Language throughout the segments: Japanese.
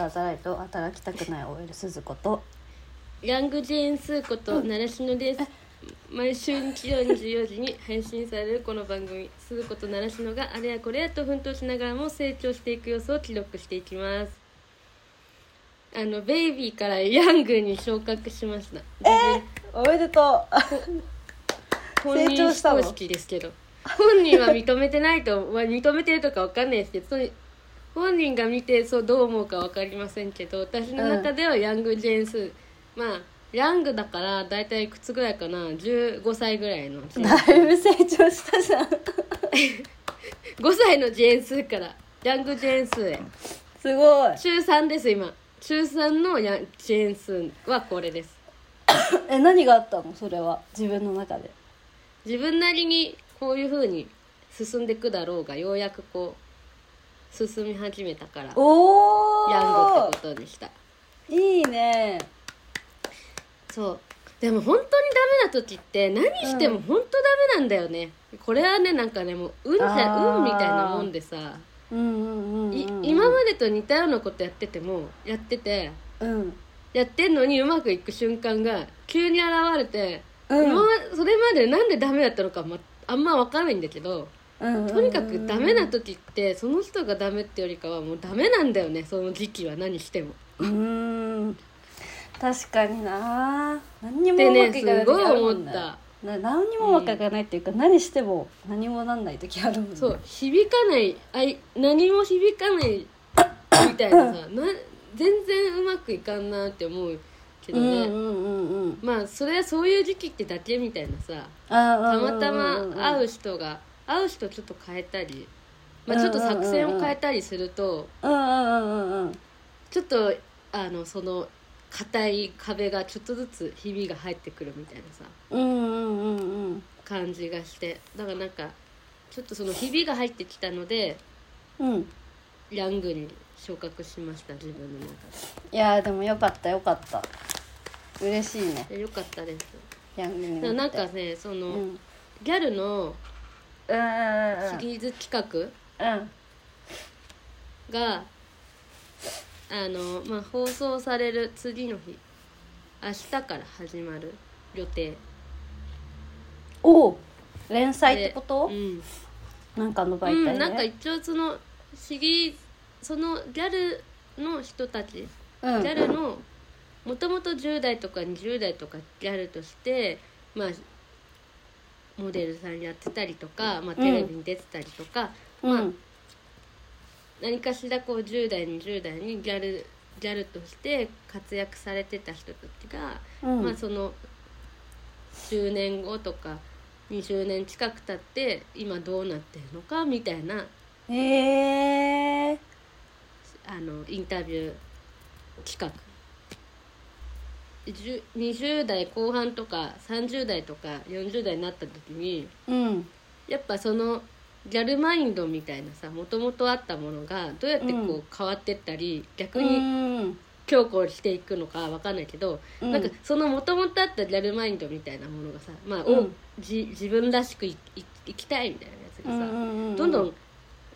ダーザライト働きたくない OL 鈴子とヤングジェーンスーこと習志野です。毎週日曜24時に配信されるこの番組。鈴子と習志野があれやこれやと奮闘しながらも成長していく様子を記録していきます。あのベイビーからヤングに昇格しました。えおめでとう。本人成長したの？非公式ですけど。本人は認めてないとは認めてるとかわかんないですけどそれ本人が見てそうどう思うかわかりませんけど私の中ではヤングジェーンス、まあヤングだから大体いくつぐらいかな？15歳ぐらいの だいぶ成長したじゃん。5歳のジェーンスからヤングジェーンスへ。すごい。中3です今。中3のヤンジェーンスはこれです。え何があったの？それは。自分の中で。自分なりにこういう風に進んでいくだろうがようやくこう進み始めたからおおヤングってことにした。いいね。そう。でも本当にダメな時って何しても本当ダメなんだよね、これはねなんかねもう運じゃ運みたいなもんでさ、うんうんうんうん。い今までと似たようなことやっててもやっててうん。やってんのにうまくいく瞬間が急に現れて、うん。それまでなんでダメだったのか、まあんま分からないんだけどうんとにかくダメな時ってその人がダメってよりかはもうダメなんだよねその時期は何しても。うーん。確かにな。何にもうまくいかない時あるもんね。すごい思な何にもうまくいかないっていうか、何しても何もなんない時あるもんね。そう響かないあい何も響かないみたいなさ な全然うまくいかんなって思うけどね、うんうんうんうんまあそれはそういう時期ってだけみたいなさあたまたま会うう人が会う人ちょっと変えたり、まあ、ちょっと作戦を変えたりするとうんうんうんうん。うんちょっとあのその硬い壁がちょっとずつひびが入ってくるみたいなさうんうんうんうん感じがして。だからなんかちょっとそのひびが入ってきたのでうんヤングに昇格しました自分の中いやーでもよかったよかった。嬉しいね。ででよかったです。ヤングになんかねその、うんうん。ギャルのうんうんシリーズ企うん。画があの、まあ、放送される次の日。明日から始まる予定。おお連載ってこと？でうん。なんかの媒うん、体でなんか一応そのシリーズそのギャルの人たち、うん。ギャルのもともと10代とか20代とかギャルとしてまあモデルさんやってたりとか、まあ、テレビに出てたりとか、まあうん何かしらこう10代20代にギャルギャルとして活躍されてた人たちが、うん。まあその10年後とか20年近く経って今どうなってるのかみたいなへえあのインタビュー企画。10 20代後半とか30代とか40代になった時にうん。やっぱそのギャルマインドみたいなさもともとあったものがどうやってこうん。う変わってったり、逆うにん。強固にしていくのかわかんないけど、うん。なんかそのもともとあったギャルマインドみたいなものがさ、まあうん。をじ自分らしくいい生きたいみたいなやつがさ、うんどんどん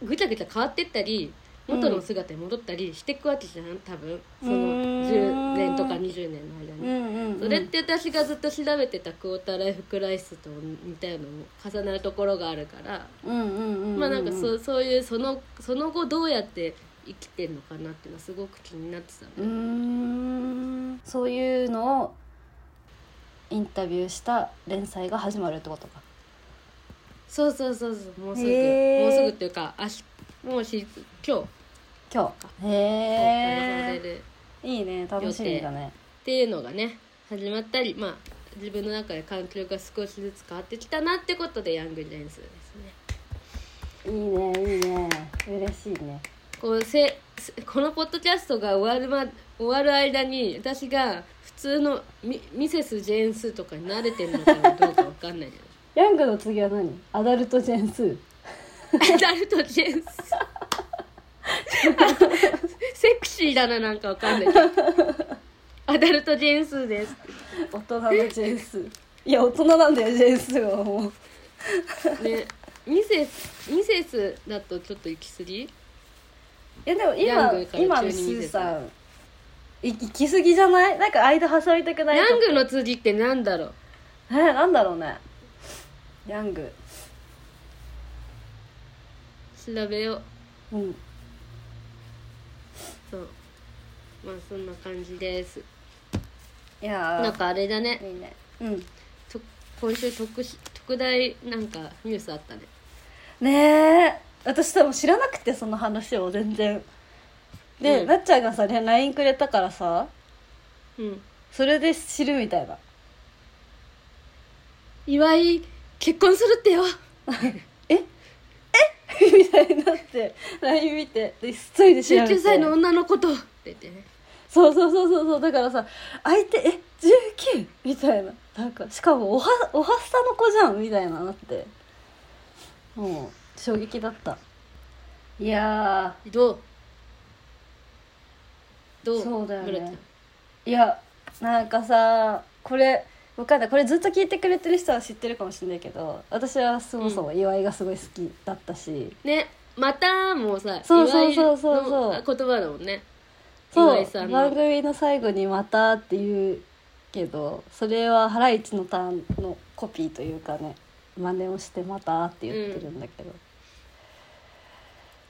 ぐちゃぐちゃ変わってったり元の姿に戻ったりしていくわけじゃん多分。そのうん10年とか20年の間に。うんうんうん。それって私がずっと調べてたクォーターライフクライスと似たようなのも重なるところがあるから、まあなんかそうそういうそのその後どうやって生きてるのかなっていうのはすごく気になってたん。だそういうのをインタビューした連載が始まるってことか。そうそうそうそう。もうすぐ。へー。もうすぐっていうか明日もうし今日。今日。へえるいいね楽しみだね。っていうのがね始まったりまあ自分の中で環境が少しずつ変わってきたなってことでヤングジェンスですね。いいねいいね。嬉しいね。こうせせこのポッドキャストが終わる,、ま、終わる間に私が普通のミミセス・ジェーンスとかに慣れてるのかどうかわかんないけど。ヤングの次は何？アダルトジェンスアダルト・ジェーンス セクシーだななんかわかんない。けどアダルト・ジェーンスです。大人のジェンス。いや大人なんだよジェンスはもう。ねミセスミセスだとちょっと行き過ぎ？えでもヤ今ングから今のス急に見せた。ーさんい行き過ぎじゃない？なんか間挟みたくないヤングの辻ってなんだろう？とえなんだろうね。ヤング。調べよう。うんそう。まあそんな感じです。いやー。なんかあれだね。いいね。うん。と今週特し特大なんかニュースあったね。ねえ私多分知らなくてその話を全然。で、うん。なっちゃんがさ LINE くれたからさうん。それで知るみたいな。岩井結婚するってよ みたいになって LINE 見てで急いで調べて。19歳の女の子と。って言ってね。そうそうそうそうそう。だからさ相手え19みたいな。なんかしかもおはおはっさの子じゃんみたいななって。もう衝撃だった。いやどう？どう？そうだよね。いやなんかさこれわかんない。これずっと聞いてくれてる人は知ってるかもしれないけど私はそもそも岩井がすごい好きだったし、ねまたもうさそうそうそうそうそう。言葉だもんね。そう。番の。組の最後に「また」って言うけどそれはハライチのターンのコピーというかね真似をして「また」って言ってるんだけど、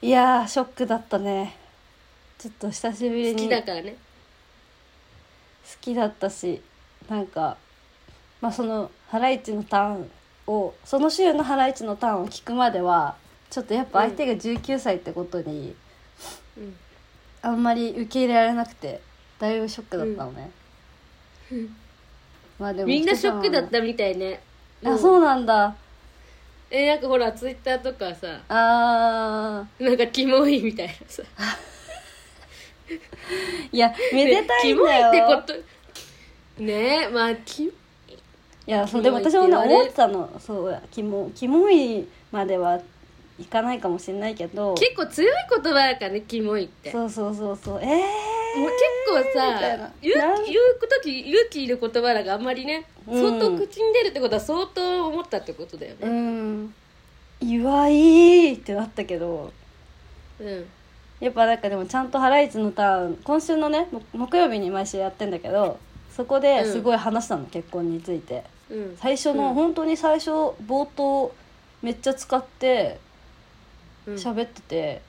いやーショックだったね。ちょっと久しぶりに好きだからね。好きだったしなんかまあそのハライチのターンをその週のハライチのターンを聞くまではちょっとやっぱ相手が19歳ってことに、うん。あんまり受け入れられなくてだいぶショックだったのね、まあでもみんなショックだったみたいね。あそうなんだ。えなんかほらツイッターとかさあなんかキモいみたいなさ。ーいやめでたいんだよ。キモいってこと。ねえまあキいやそうでも私もね思ってたの。そうやキモキモいまではいかないかもしれないけど。結構強い言葉やからねキモいって。もうそうそうそう。そうえ結構さみたいな。言う時勇気いる言葉だがあんまりねうん。相当口に出るってことは相当思ったってことだよー、うねん岩井ってなったけど。うん。やっぱなんかでもちゃんと「ハライチのターン」今週のねも木曜日に毎週やってんだけどそこですごい話したの、結婚についてうん。最初の、うん。本当に最初冒頭めっちゃ使ってうん。喋ってて、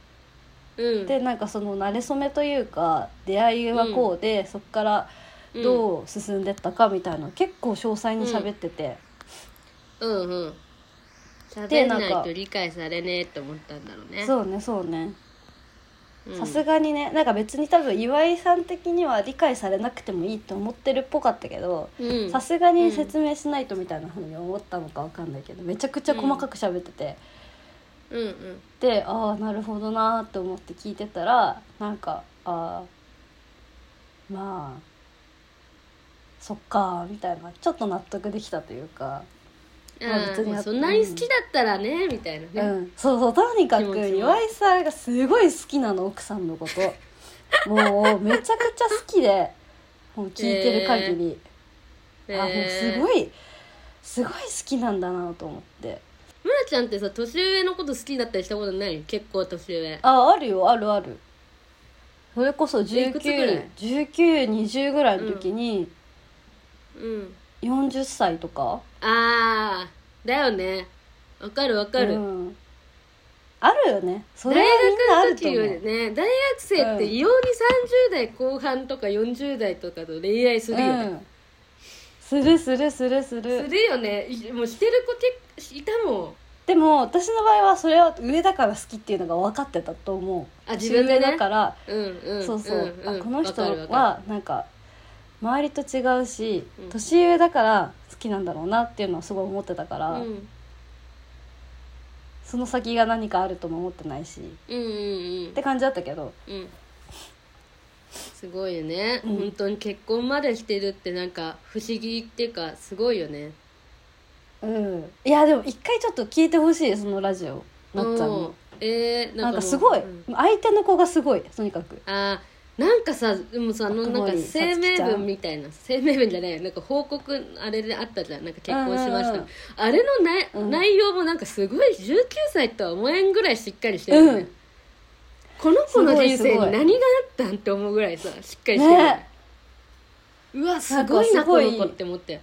うん。でなんかその馴れ初めというか出会いはこうで、そっからどう進んでったかみたいなの結構詳細に喋ってて、うんうん。で喋んないなんかと理解されねえって思ったんだろうね。そうねそうね。うんさすがにねなんか別に多分岩井さん的には理解されなくてもいいって思ってるっぽかったけどうん。さすがに説明しないとみたいなふうに思ったのかわかんないけどめちゃくちゃ細かく喋ってて、うんうん。でああなるほどなーって思って聞いてたらなんかああまあそっかーみたいなちょっと納得できたというか、まああ別にあそんなに好きだったらねみたいなね、うん、そうそうとにかく岩井さんがすごい好きなの奥さんのこと。もうめちゃくちゃ好きでもう聞いてる限り、あもうすごいいすごい好きなんだなと思って。村ちゃんってさ年上のこと好きだったりしたことない？結構年上。ああるよあるある。それこそいくつぐらい？191920ぐらいの時にうん40歳とか？ああだよね。わかるわかる、うん。あるよね。それ大はみんなあると学の時ね大学生って異様に30代後半とか40代とかと恋愛するよね、うん。するするするすするるよね。いもうしてる子結構いたもん。でも私の場合はそれは上だから好きっていうのが分かってたと思う。あ自分でね。だから、うんうんそうそう、んんあこの人はなんか周りと違うし、うん。年上だから好きなんだろうなっていうのはすごい思ってたから、るうん。その先が何かあるとも思ってないしうんうんうん。って感じだったけどうん。すごいよね、うん。本当に結婚までしてるってなんか不思議っていうかすごいよね。うん。いやでも一回ちょっと聞いてほしいそのラジオなっちゃんうんのえー、なんもうかすごい、うん。相手の子がすごいとにかく。あーなんかさでもさあのなんか声明文みたいな声明文じゃないよ。なんか報告あれであったじゃん。なんか結婚しました、うんうんうん。あれのな、うん。内容もなんかすごい19歳とは思えんぐらいしっかりしてるよね、この子の人生に何があったんって思うぐらいさしっかりしてる、ね。うわすごいなこの子って思って。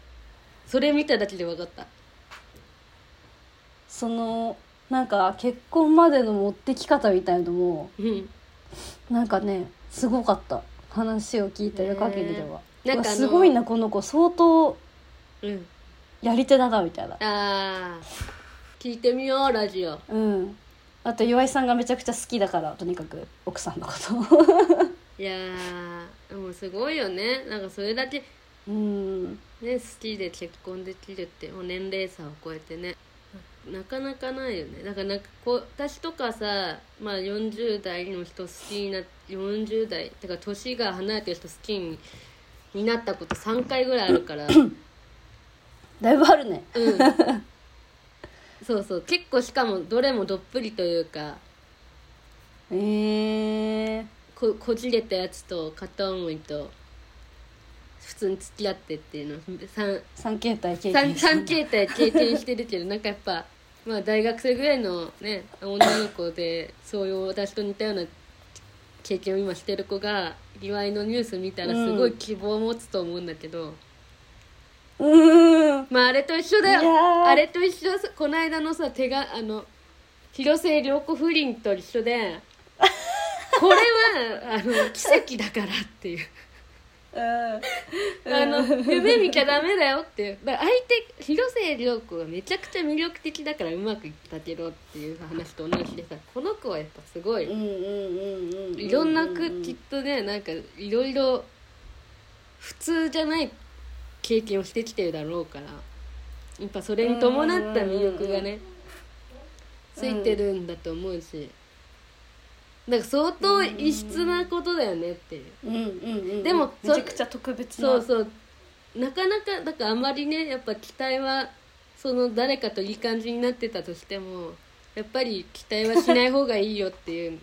それ見ただけで分かった。そのなんか結婚までの持ってき方みたいのもうん。なんかねすごかった。話を聞いてる限りでは、ねなんかすごいなこの子相当うん。やり手だなみたいな。あー。聞いてみようラジオ。うん。あと岩井さんがめちゃくちゃ好きだからとにかく奥さんのこと。いやーもうすごいよね。なんかそれだけうん。ね好きで結婚できるってもう年齢差を超えてねななかなかないよね。だからなんかこう私とかさ、まあ、40代の人好きにな40代てか年が離れてる人好きにになったこと3回ぐらいあるから。う んだいぶあるね。そうそう。結構しかもどれもどっぷりというか。え。ー、ここじれたやつと片思いと普通に付き合ってっていうの。3 3形態経三験した三形態経験してるけどなんかやっぱまあ大学生ぐらいのね女の子でそういう私と似たような経験を今してる子が岩井のニュース見たらすごい希望を持つと思うんだけど、うーん。まああれと一緒だよ。あれと一緒この間のさ手があの広末涼子不倫と一緒でこれはあの奇跡だからっていう。あの夢見ちゃダメだよっていう。だから相手広末涼子がめちゃくちゃ魅力的だからうまくいったけどっていう話と同じでさこの子はやっぱすごい。いろんなくきっとねなんかいろいろ普通じゃない経験をしてきてるだろうからやっぱそれに伴った魅力がねついてるんだと思うしなんか相当異質なことだよねっていう。うんうんうんでもめちゃくちゃ特別な。そうそう。なかなかだからあまりねやっぱ期待はその誰かといい感じになってたとしてもやっぱり期待はしない方がいいよっていう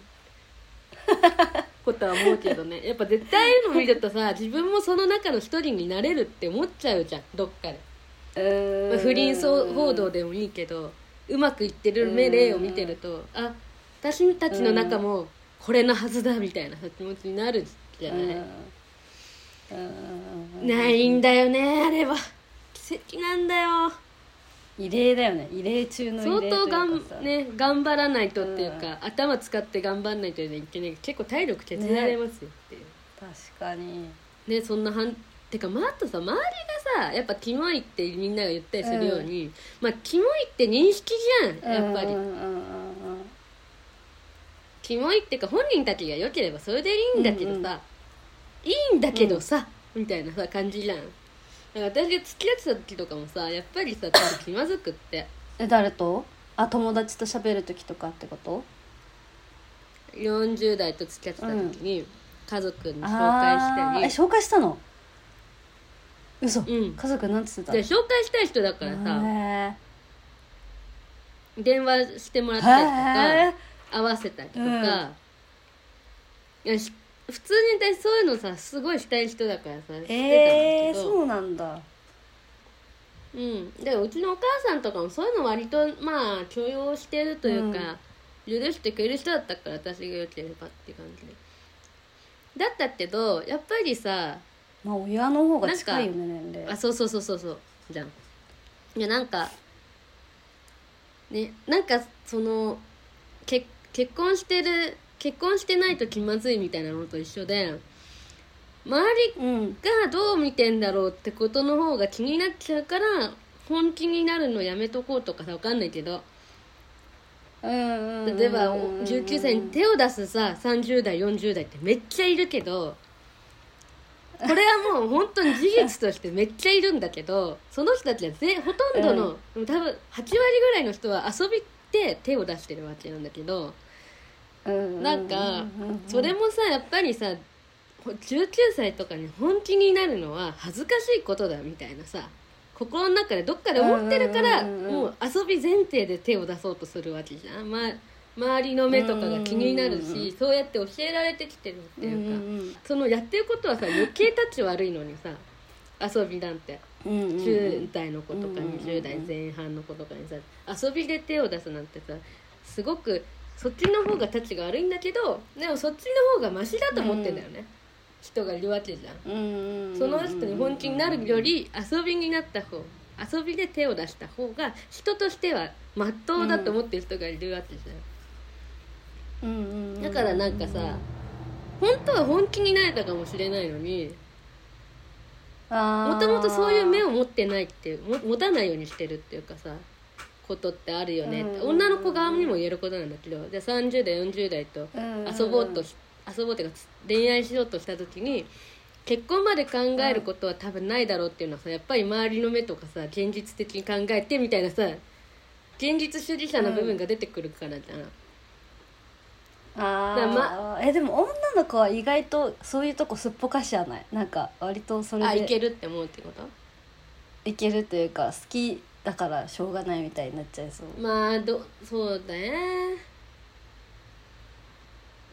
ことは思うけどね。やっぱ絶対の見るとさ自分もその中の一人になれるって思っちゃうじゃんどっかで、まあ不倫そう報道でもいいけどうまくいってる目例を見てるとあ私たちの中もこれのはずだみたいな気持ちになるじゃない、うん。うん。ないんだよねあれは。奇跡なんだよ。異例だよね。異例中の相当がん、さね、頑張らないとっていうか、頭使って頑張らないといけない。結構体力削られますよっていう、確かに。ねそんなはんてかまああとさ周りがさやっぱキモいってみんなが言ったりするように、まあキモいって認識じゃんやっぱり、うんうんうんうんキモいっていうか本人たちが良ければそれでいいんだけどさ、いいんだけどさ、みたいなさ感じじゃん。だから私が付き合ってた時とかもさやっぱりさちょっと気まずくって。え誰と？あ友達と喋る時とかってこと？40代と付き合ってた時に家族に紹介したり、紹介したの？嘘、うん。家族なんつってた？で紹介したい人だからさへ電話してもらっーたりとへか合わせたりとか、うん。いやし普通に私そういうのさすごいしたい人だからさ知ってたんだーえー、けど、そうなんだ。うん、でうちのお母さんとかもそういうの割とまあ許容してるというか、許してくれる人だったから私が良ければって感じで。だったけどやっぱりさまあ親の方が近いよね年齢あそうそうそうそうそう。じゃん。いやなんかねなんかそのけ結婚してる結婚してないと気まずいみたいなのと一緒で周りうん。がどう見てんだろうってことの方が気になっちゃうから本気になるのやめとこうとかさわかんないけど。例えば19歳に手を出すさ30代40代ってめっちゃいるけどこれはもう本当に事実としてめっちゃいるんだけどその人たちはぜほとんどの、多分8割ぐらいの人は遊びで手を出してるわけなんだけどなんかそれもさやっぱりさ19歳とかに本気になるのは恥ずかしいことだみたいなさ心の中でどっかで思ってるからもう遊び前提で手を出そうとするわけじゃん、まあ、周りの目とかが気になるしそうやって教えられてきてるってうんいうかそのやってることはさ余計タッチ悪いのにさ遊びなんて10代の子とか20代前半の子とかにさ遊びで手を出すなんてさすごくそっちの方がたちが悪いんだけどでもそっちの方がマシだと思ってんだよね、人がいるわけじゃん。その人に本気になるより遊びになった方遊びで手を出した方が人としてはまっとうだと思ってる人がいるわけじゃん、うん。うん。うん。だからなん。かさ本当は本気になれたかもしれないのにももともとそういう目を持ってないっていうも持たないようにしてるっていうかさことってあるよねって。うん。女の子側にも言えることなんだけどじゃあ30代40代と遊ぼうとし遊ぼうっていうか恋愛しようとした時に結婚まで考えることは多分ないだろうっていうのはさやっぱり周りの目とかさ現実的に考えてみたいなさ現実主義者の部分が出てくるからじゃん、あだからあ、えでも女の子は意外とそういうとこすっぽかしはない？なんか割とそれあいでけるって思うってこと？いけるというか好きだからしょうがないみたいになっちゃいそう。まあどそうだね。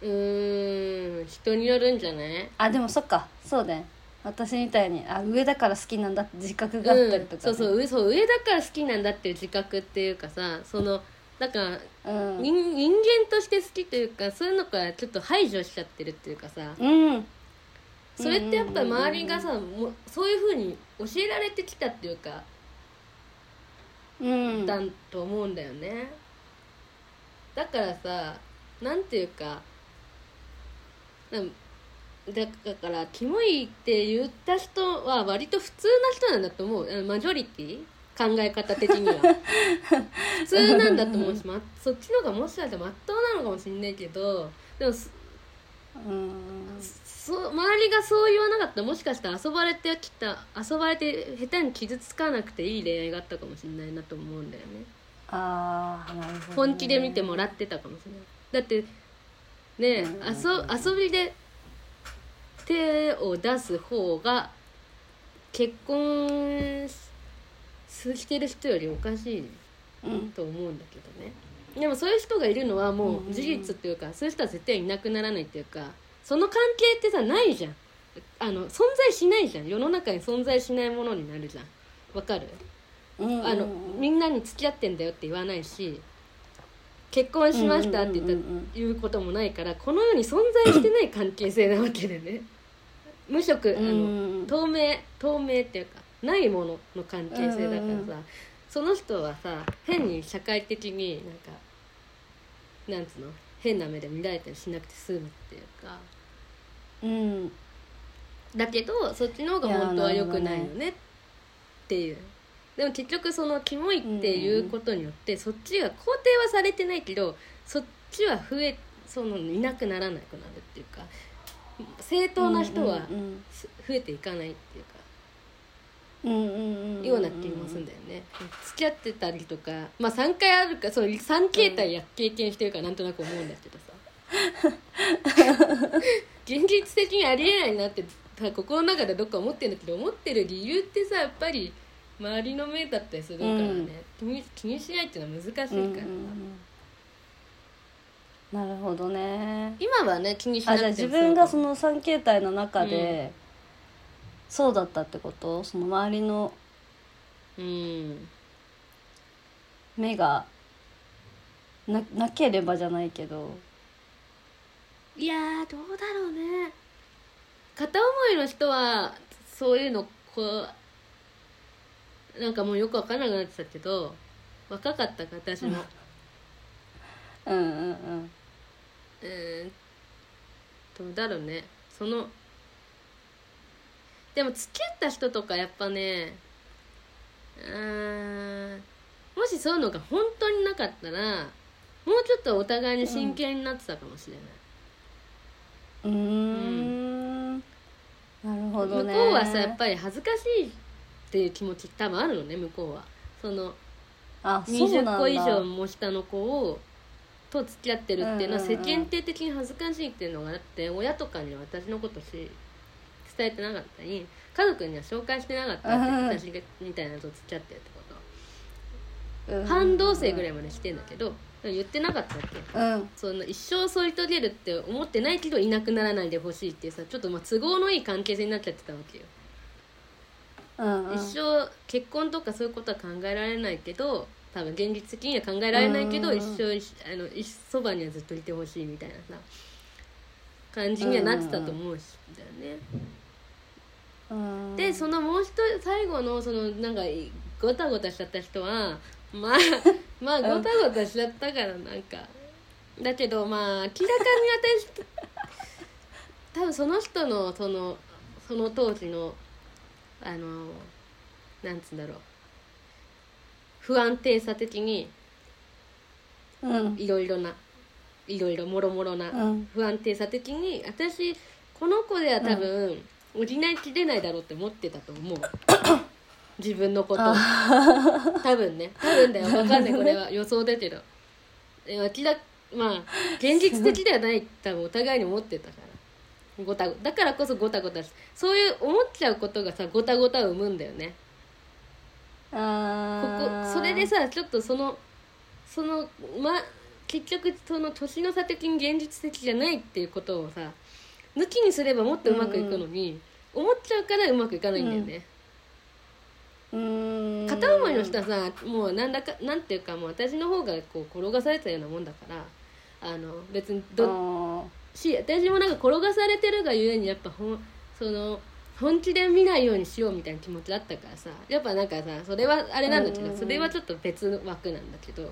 うーん人によるんじゃない？あでもそっか。そうね。私みたいにあ上だから好きなんだって自覚があったりとかね、うん、そうそう上そう上だから好きなんだっていう自覚っていうかさそのだからうん。人人間として好きというかそういうのからちょっと排除しちゃってるっていうかさ。うん。それってやっぱり周りがさもうそういうふうに教えられてきたっていうかうん。だと思うんだよね。だからさなんていうかだだからキモいって言った人は割と普通な人なんだと思う。マジョリティ考え方的には。普通なんだと思うし、ま、そっちの方がもしかしたらまっとうなのかもしんないけどでもそうん。そう周りがそう言わなかったらもしかしたら遊ばれてきた遊ばれて下手に傷つかなくていい恋愛があったかもしれないなと思うんだよね。ああなるほど、ね、本気で見てもらってたかもしれない。だってねえ遊遊びで手を出す方が結婚ししてる人よりおかしいうん。と思うんだけどね。でもそういう人がいるのはもう事実っていうかそういう人は絶対いなくならないっていうかその関係ってさないじゃん。あの存在しないじゃん。世の中に存在しないものになるじゃん。わかる？うんあのみんなに付き合ってんだよって言わないし結婚しましたって言ったうんうんうんうん。言うこともないからこの世に存在してない関係性なわけでね。無色あうのん。透明透明っていうかないものの関係性だからさ、その人はさ変に社会的になんかなんつうの？変な目で見られたりしなくて済むっていうか。うん。だけどそっちの方が本当は良くないよねっていう。でも結局そのキモいっていうことによって、そっちが肯定はされてないけどそっちは増えそのいなくならなくなるっていうか正当な人は増えていかないっていうか、ような気もすんだよね、付き合ってたりとかまあ3回あるかそう3形態や経験してるからなんとなく思うんだけどさ現実的にありえないなって心の中でどっか思ってるんだけど思ってる理由ってさやっぱり周りの目だったりするからね、うん気にしないっていうのは難しいから、うんうんなるほどね今はね気にしなあじゃあくても自分がその3形態の中で、そうだったってこと？その周りのうん。目がななければじゃないけど。いやーどうだろうね。片思いの人はそういうのこうなんかもうよく分からなくなってたけど若かったから私も。うんうんうん。うんどうだろうね。そのでも付き合った人とかやっぱねうーんもしそういうのが本当になかったらもうちょっとお互いに真剣になってたかもしれない、うーん。なるほどね。向こうはさやっぱり恥ずかしいっていう気持ち多分あるのね向こうは。そのあそうなんだ。20個以上も下の子をと付き合ってるっていうのは世うんうんうん。間体的に恥ずかしいっていうのがあって親とかには私のことし伝えてなかったり家族には紹介してなかったってうん。私がみたいなのと付き合ってるってこと。うん半同棲ぐらいまでしてんだけど言ってなかったっけ。うん。そんな一生添い遂げるって思ってないけどいなくならないでほしいっていうさちょっとまあ都合のいい関係性になっちゃってたわけよ。うんうん。一生結婚とかそういうことは考えられないけど多分現実的には考えられないけどうん一生一あの一そばにはずっといてほしいみたいなさ感じにはなってたと思うしだよね。うん。でそのもう一人最後のそのなんかごたごたしちゃった人はまあ まあごたごたしちゃったからなんか。だけどまあ明らかに私多分その人のそのその当時のあのなんつうんだろう。不安定さ的にうん。いろいろないろいろもろもろなうん。不安定さ的に私この子では多分補いきれないだろうって思ってたと思う。自分のこと。を 多分ね。多分だよ。分かんない。これは予想だけどえ明らまあ現実的ではない多分お互いに思ってたから。ごただからこそごたごたし。そういう思っちゃうことがさごたごたを生むんだよね。こあこそれでさちょっとそのそのま結局その年の差的に現実的じゃないっていうことをさ抜きにすればもっとうまくいくのに、思っちゃうからうまくいかないんだよね、うん。片思いの人はさもうなんだかなんていうかもう私の方がこう転がされたようなもんだからあの別にどあし私もなんか転がされてるがゆえにやっぱほんその本気で見ないようにしようみたいな気持ちだったからさやっぱなんかさそれはあれなんだけど、うんうんうん。それはちょっと別の枠なんだけど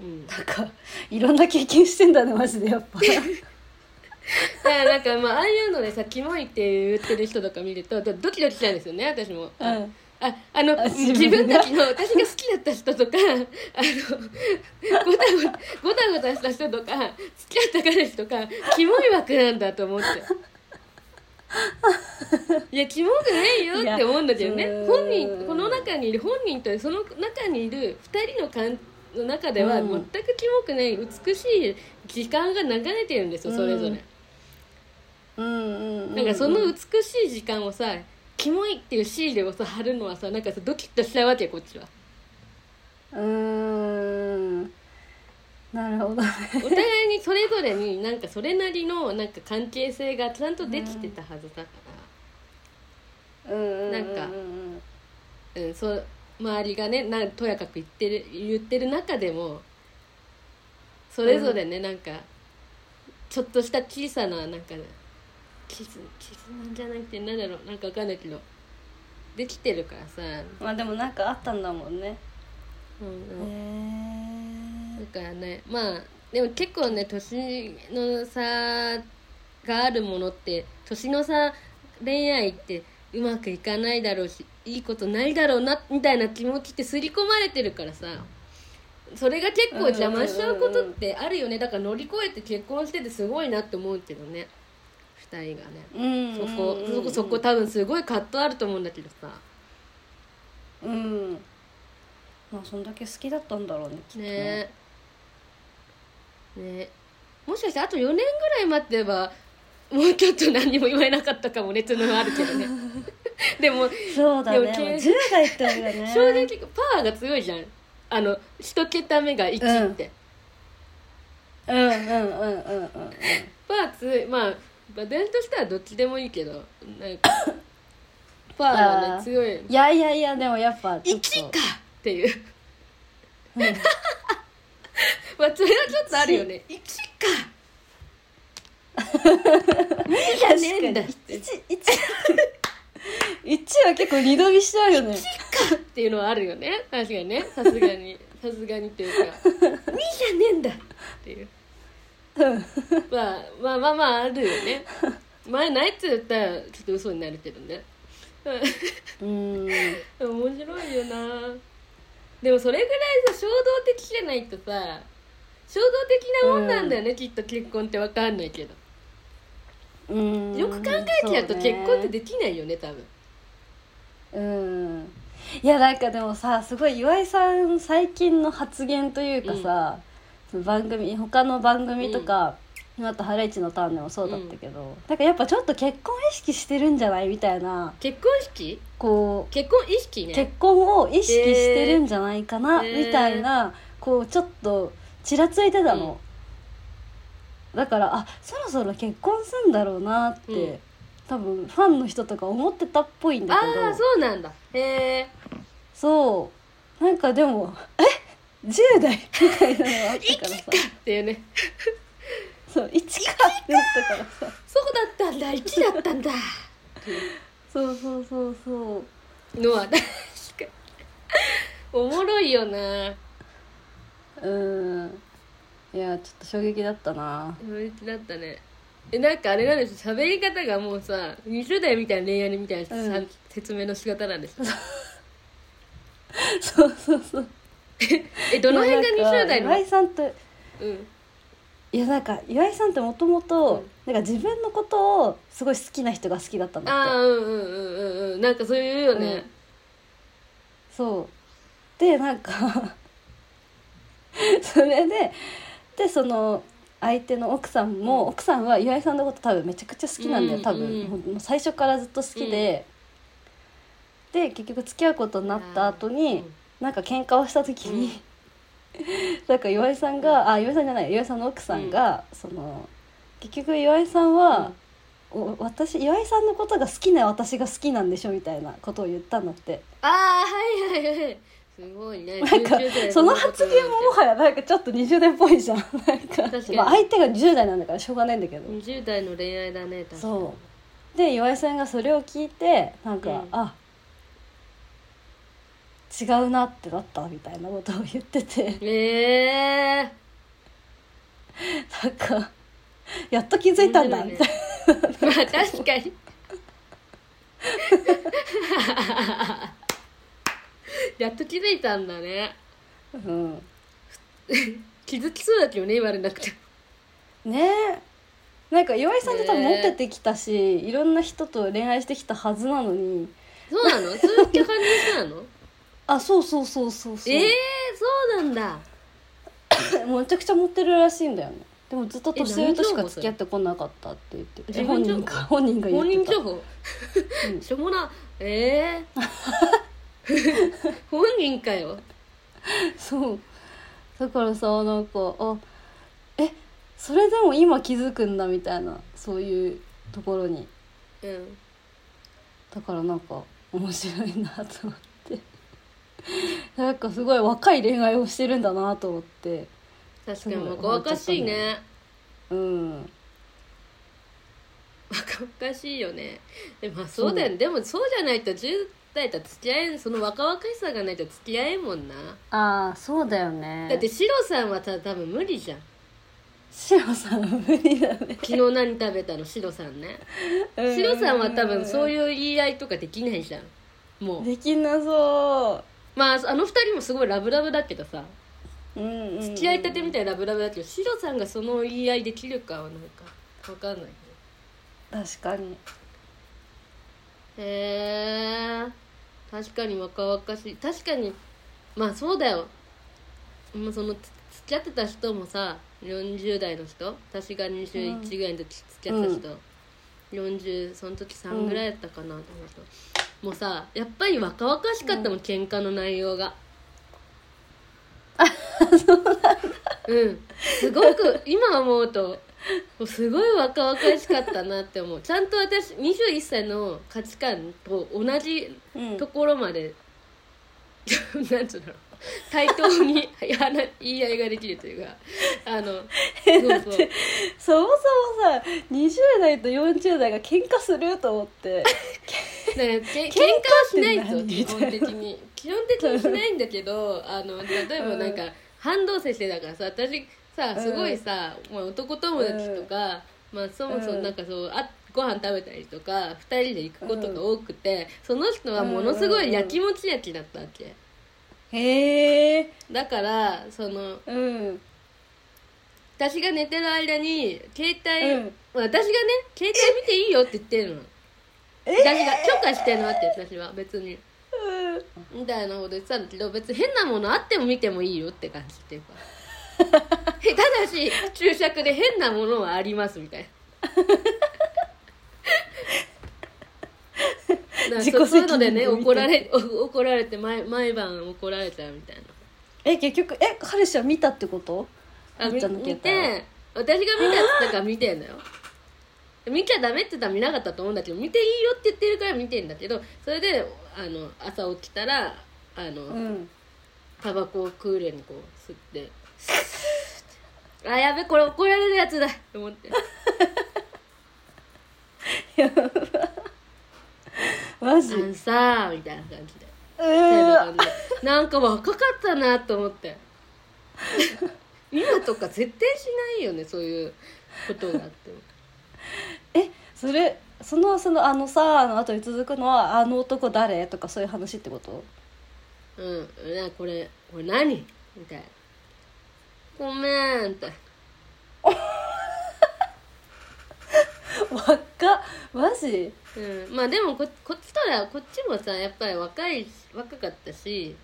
うん。なんかいろんな経験してんだねマジでやっぱ。だからなんかまあああいうのでさキモいって言ってる人とか見るとドドキドキしたんですよね私も。うん。ああのあ自自分たちの私が好きだった人とかあのごたごたごたした人とか付き合った彼氏とかキモい枠なんだと思って。いやキモくないよって思うんだけどね。本う。人んこの中にいる本人とその中にいる2人の感の中ではうん。全くキモくない美しい時間が流れてるんですよそれぞれ。うんなんかその美しい時間をさキモいっていうシールをさ貼るのはさなんかさドキッとしちゃうわけこっちは。うーん。なるほどね。お互いにそれぞれになんかそれなりのなんか関係性がちゃんとできてたはずだかうん。なんかうん、そう周りがねなんとやかく言ってる言ってる中でもそれぞれね、なんかちょっとした小さななんか傷傷なんじゃなくてなんだろうなんかわかんないけどできてるからさ、まあでもなんかあったんだもんね。うんうん。へだからねまあでも結構ね年の差があるものって年の差恋愛ってうまくいかないだろうしいいことないだろうなみたいな気持ちって刷り込まれてるからさ。それが結構邪魔しちゃうことってあるよね。だから乗り越えて結婚しててすごいなって思うけどね。2人がね。うんそこそこそこ多分すごい葛藤あると思うんだけどさ。うん。まあそんだけ好きだったんだろうねきっとね。ね。もしかしてあと4年ぐらい待ってばもうちょっと何にも言われなかったかもねっていうのはあるけどね。でもそうだね。でもけまあ10代ってあれだね。正直パワーが強いじゃん。あの一桁目が1って、うん。うん。うん。うん。うん。うん。パワー強いまあ場面としてはどっちでもいいけどなん。かパワーがあーね強いいやいやいやでもやっぱちょっと1かっていううん。まあそれはちょっとあるよね1かじゃねえんだ。って一一。一は結構二度見しちゃうよね。っていうのはあるよね。確かにね。さすがに。さすがにっていうか「2じゃねえんだ!」っていう。まあまあまあまああるよね。前ないっつったらちょっと嘘になるけどね。うん。面白いよな。でもそれぐらいさ衝動的じゃないとさ衝動的なもんなんだよね、きっと結婚って分かんないけどうん。よく考えちゃうと結婚ってできないよね多分。うん。いやなんかでもさすごい岩井さん最近の発言というかさ、その番組他の番組とか、あと「ハライチのターン」でもそうだったけど、なんかやっぱちょっと結婚意識してるんじゃない？みたいな。結婚式こう結婚意識ね。結婚を意識してるんじゃないかな、へー。みたいなこうちょっとちらついてたの、だからあそろそろ結婚するんだろうなって、うん。多分ファンの人とか思ってたっぽいんだけど。ああそうなんだ。へえそう。なんかでもえ？10代みたいなのがあったからさ。っていうね。そう1かってなったからさ。そうだったんだ1だったんだ。そうそうそうそう。のは確かに。おもろいよな。うんいやちょっと衝撃だったな。衝撃だったね。えなんかあれなんです喋り方がもうさ20代みたいな恋愛みたいなさ、うん。説明の仕方なんですそう。そうそうえどの辺がいやなんか20代の？岩井さんってうん。いやなんか岩井さんってもともとなんか自分のことをすごい好きな人が好きだったんだって。ああうんうんうんうんうん。なんかそういうよね、そう。でなんか それででその相手の奥さんも、奥さんは岩井さんのこと多分めちゃくちゃ好きなんだよ、うん多分、うんもう最初からずっと好きで、で結局付き合うことになった後に、なんか喧嘩をした時に、なんか岩井さんがあ岩井さんじゃない岩井さんの奥さんが、その結局岩井さんは、お私岩井さんのことが好きな私が好きなんでしょみたいなことを言ったんだって。ああはいはいはいすごいね。なんか19代その発言ももはやなんかちょっと20代っぽいじゃん。なんか確かに。まあ、相手が10代なんだからしょうがないんだけど、20代の恋愛だね確かに。そう。で岩井さんがそれを聞いてなんか、うん。あ違うなってなったみたいなことを言ってて。ええ なんかやっと気づいたんだみたいな、まあ確かに やっと気づいたんだね。うん、気づきそうだけどね言われなくてねえ。なんか岩井さんって多分ねモテてきたし、いろんな人と恋愛してきたはずなのに。そうなの？そういう感じの人なの？あそうそうそうそうそう、ええそうなんだ。めちゃくちゃモテるらしいんだよね。でもずっと年上としか付き合ってこなかったって言って。本人が本人が言ってた。本人情報？うん。しょうもな。ええ 本人かよ。そう。だからさなんかあえそれでも今気づくんだみたいなそういうところに。うん。だからなんか面白いなと思って。なんかすごい若い恋愛をしてるんだなと思って。確かに若々しいね。うん。若々しいよね。でもまあそうだよね。でもそうじゃないと10代と付き合えんその若々しさがないと付き合えんもんな。ああそうだよね。だってシロさんはた多分無理じゃん。シロさんは無理だね。昨日何食べたの？シロさんね。シロさんは多分そういう言い合いとかできないじゃん。もう。できなそまああの二人もすごいラブラブだけどさ。う、うんうんうん、付き合いたてみたいなラブラブだけどシロさんがその言い合いできるかはなんか分かんない。確かにへえ確かに若々しい。確かに。まあそうだよ。もうそのつ付き合ってた人もさ40代の人？私が21ぐらいの時付き合ってた人、40その時3ぐらいだったかなと思うと、もうさやっぱり若々しかったもん、喧嘩の内容が。うん。すごく今思うとすごい若々しかったなって思う。ちゃんと私21歳の価値観と同じうん。ところまで、なんつうんだろう対等に話言い合いができるというか。あのそうそう。そもそもさ20代と40代が喧嘩すると思って。だからけ喧嘩はしないと基本的に。基本的にしないんだけどあの例えばなんか、半同棲してだからさ私さすごいさ、まあ、男友達とか、まあ、そもそもなんかそうあご飯食べたりとか2人で行くことが多くて、その人はものすごいやきもち焼きだったわけ。へえ。だからそのうん。私が寝てる間に携帯、うん。私がね携帯見ていいよって言ってるの。私が許可してるのって私は別に。みたいなこと言ってたんだけど別に変なものあっても見てもいいよって感じっていうか ただし注釈で変なものはありますみたいな。なんかそそういうのでね怒られお怒られて毎毎晩怒られちゃうみたいな。え結局え彼氏は見たってこと？あ見携帯は。て私が見たっつったから見てんだよ。見ちゃダメって言ったら見なかったと思うんだけど見ていいよって言ってるから見てんだけどそれであの朝起きたらあの、うん。タバコをクールにこう吸ってあやべこれ怒られるやつだ。と思って。マジ？あんさーみたいな感じで。うー。わなんか若かったなと思って。今とか絶対しないよねそういうことがあっても。えそれそのそのあのさの後に続くのはあの男誰？とかそういう話ってこと？うん。なこれこれ何？みたいなごめんって。若っマジ？うん、まあでもここっちとらこっちもさやっぱり若いし若かったし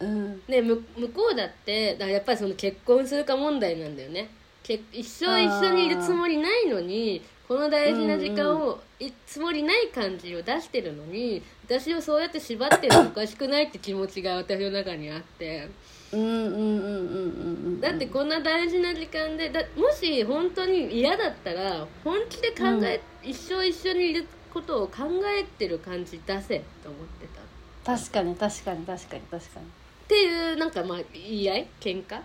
うん。ね向向こうだってだからやっぱりその結婚するか問題なんだよね。け一生一緒にいるつもりないのにこの大事な時間をいつもりない感じを出してるのに私をそうやって縛ってるのおかしくないって気持ちが私の中にあってうんうんうんうんうんうんだってこんな大事な時間でだもし本当に嫌だったら本気で考え、一生一緒にいることを考えてる感じ出せと思ってた。っ確かに確かに確かに確かに。ていうなんかまあ言い合い？喧嘩？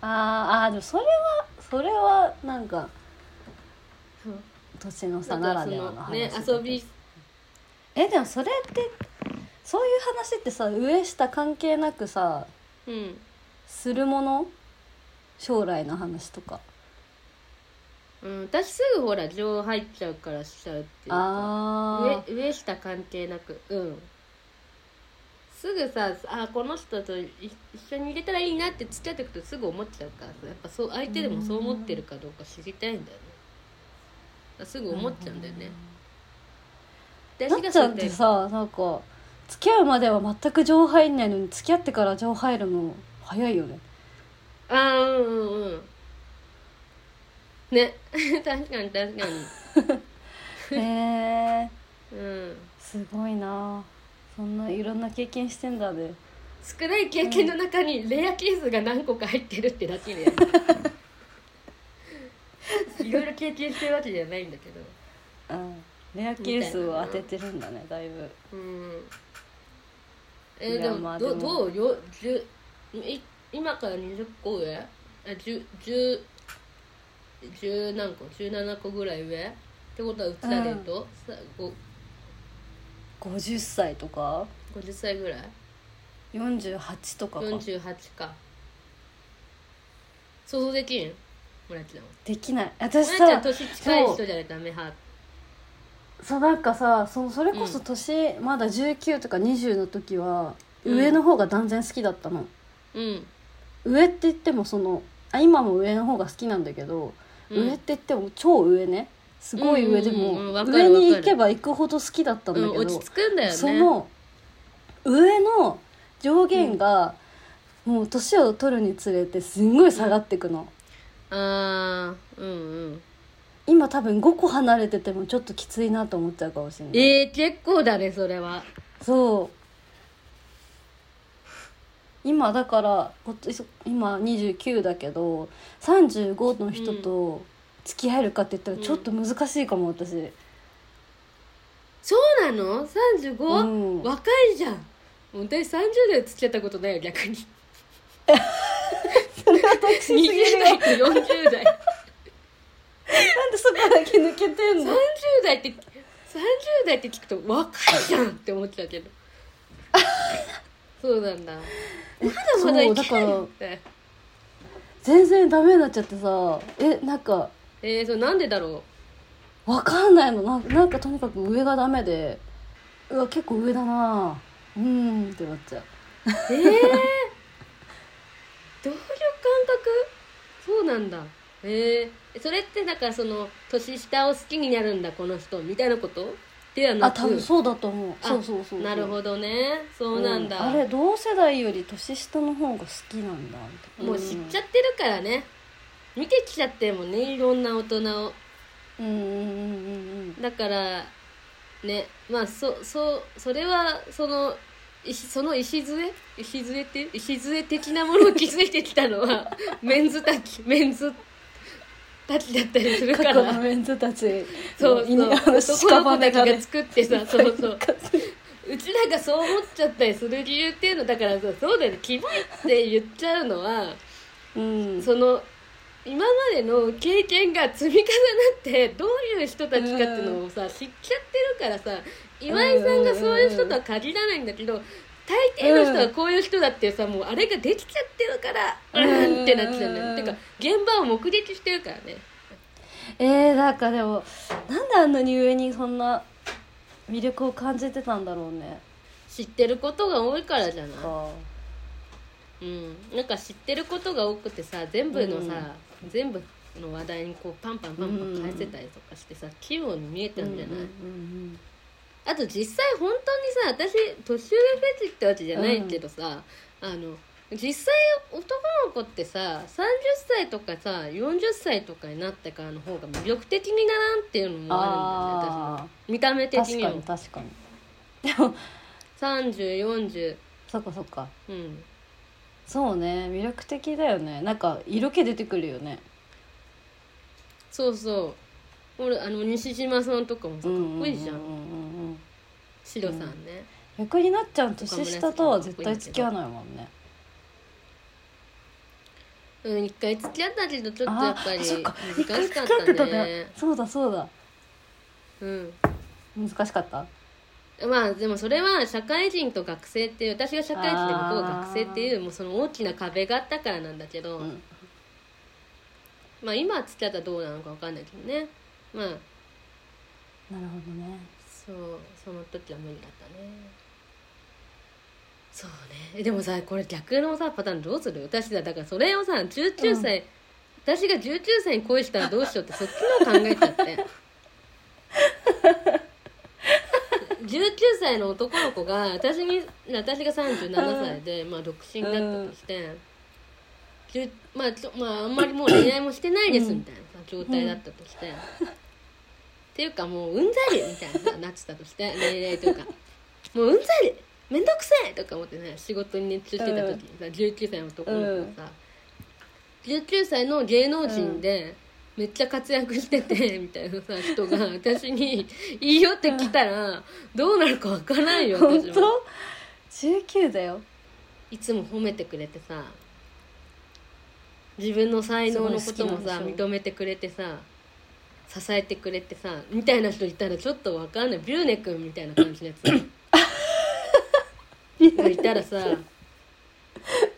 あーあーでもそれはそれはなんか年の差ならではの話ね遊び。えでもそれってそういう話ってさ上下関係なくさうん。するもの？将来の話とか。うん、私すぐほら情入っちゃうからしちゃうっていうか。あ上上下関係なく。うん。すぐさあこの人とい一緒に入れたらいいなって付き合っていくとすぐ思っちゃうからさ。やっぱそう相手でもそう思ってるかどうか知りたいんだよね。だからすぐ思っちゃうんだよね。私なっちゃんってさなんか付き合うまでは全く情入んないのに付き合ってから情入るの早いよね。ああうんうんうん。ね。確かに確かに。へえうん。すごいな。そんないろんな経験してんだね。少ない経験の中にレアケースが何個か入ってるってだけでいろいろ経験してるわけじゃないんだけど。うん。レアケースを当ててるんだねだいぶ。うんえー、でもどまあでも。どう？よ十い今から20個上？あ十十十何個？17個ぐらい上？ってことはうちらで言うと、さご50歳とか？50歳ぐらい？48とかか。48か。想像できん？村ちゃんはできない。私村ちゃんさ年近い人じゃないとダメ派そうなんかさそそれこそ年、まだ19とか20の時は上の方が断然好きだったの、うん。上って言ってもそのあ今も上の方が好きなんだけど、うん。上って言っても超上ね。すごい上でも、うんうんうんわかる上に行けば行くほど好きだったんだけど、うん、落ち着くんだよね。その上の上限が、もう年を取るにつれてすんごい下がってくの、あーうんうん今多分5個離れててもちょっときついなと思っちゃうかもしれない。えー、結構だねそれは。そう。今だからこ今29だけど35の人と付き合えるかって言ったらちょっと難しいかも私、そうなの？35?、うん。若いじゃん。私30代付き合ったことないよ逆に。それは特殊すぎる20よ代と40代なんでそこだけ抜けてん30の代って30代って聞くと若いじゃんって思っちゃうけど。そうなんだ。まだまだいけないよって。全然ダメになっちゃってさ。えなんかえー、そうなんでだろわかんないのなん。なんかとにかく上がダメで。うわ結構上だな。うーんってなっちゃうう。えー、どういう感覚？そうなんだ。えー、それってだからその年下を好きになるんだこの人みたいなことではなくあ多分そうだと思う。あそうそうそうなるほどね。そうなんだ、あれ同世代より年下の方が好きなんだもう知っちゃってるからね。見てきちゃってるもんね。いろんな大人を。うんうんうんうんだからね。まあそそうそれはその石その礎礎って？礎的なものを築いてきたのはメンズたちメンズたちだったりするか過去のらメンズたちそう犬あのそう 男の子たちが作ってさそううそう。うちらがそう思っちゃったりする理由っていうのだからさそうだよね。キモいって言っちゃうのはうん。その今までの経験が積み重なってどういう人たちかっていうのをさ、知っちゃってるからさ今井さんがそういう人とは限らないんだけど大抵の人はこういう人だってさもうあれができちゃってるからうん。ってなっちゃうんだよ、うんてか現場を目撃してるからね。えー、なんかでもなんであんなに上にそんな魅力を感じてたんだろうね。知ってることが多いからじゃない？か。うん、なんか知ってることが多くてさ全部のさ、全部の話題にこうパンパンパンパン返せたりとかしてさ器用に見えたんじゃない、うんうんあと実際本当にさ私年上フェチってわけじゃないけどさ、あの実際男の子ってさ30歳とかさ40歳とかになってからの方が魅力的にならんっていうのもあるんだよね私見た目的にも。かに確かに。でも3040そっかそっか。うん。そうね魅力的だよね。なんか色気出てくるよね。そうそう俺あの西島さんとかもさかっこいいじゃん,、シロさんね、逆になっちゃん年下とは絶対付き合わないもんね。うん、一回付き合ったけどちょっとやっぱり難しかっ付き合ってたたね。ねそうだそうだ。うん。難しかった？まあでもそれは社会人と学生っていう私が社会人で向こうが学生っていうもうその大きな壁があったからなんだけど、うん。まあ今は付き合ったらどうなのか分かんないけどねまあなるほどね。そうその時は無理だったね。そうね。でもさこれ逆のさパターンどうする？私だだからそれをさ19歳、私が19歳に恋したらどうしようってそっちの考えちゃって。19歳の男の子が私に私が37歳で、まあ独身だったとして、じゅまあちょまああんまりもう恋愛もしてないですみたいなさ状態だったとして、っていうかもううんざりみたいなさなってたとして年齢とか。もううんざり。めんどくせえとか思ってね仕事に熱中してた時にさ、19歳の男の子がさ、19歳の芸能人で、めっちゃ活躍してて みたいなさ人が私に「いいよ」って来たらどうなるかわからんよ本私も。当？19だよ。いつも褒めてくれてさ自分の才能のこともさ認めてくれてさ支えてくれてさみたいな人いたらちょっとわかんない。ビューネ君みたいな感じのやつ。がいたらさ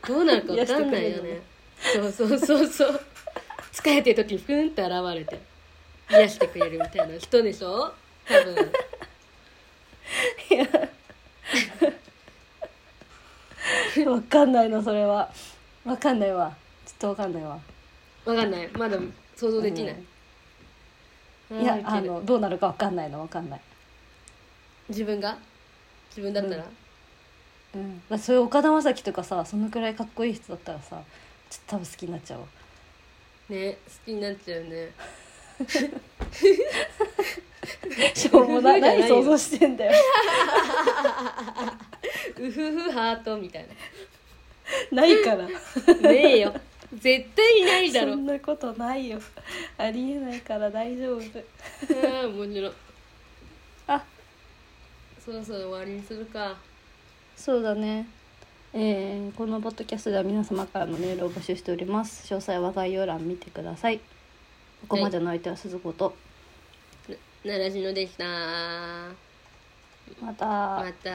どうなるかわかんないよね。そうそうそうそう。疲れてる時にふんって現れて。癒してくれるみたいな人でしょ？多分。わかんないのそれは。わかんないわ。ちょっとわかんないわ。わかんない。まだ想像できない、いやあのどうなるかわかんないの。わかんない。自分が？自分だったら、うん。だそういう岡田将生とかさそのくらいかっこいい人だったらさちょっと多分好きになっちゃう。わね好きになっちゃうね。しょうもない。何想像してんだよ。うふふハートみたいな。いから。なねえよ絶対いないだろ。そんなことないよ。ありえないから大丈夫。ああもちろんあ。そろそろ終わりにするか。そうだね。えーこのポッドキャストでは皆様からのメールを募集しております。詳細は概要欄見てください。ここまでの相手は鈴子と、ならしのでした。また。また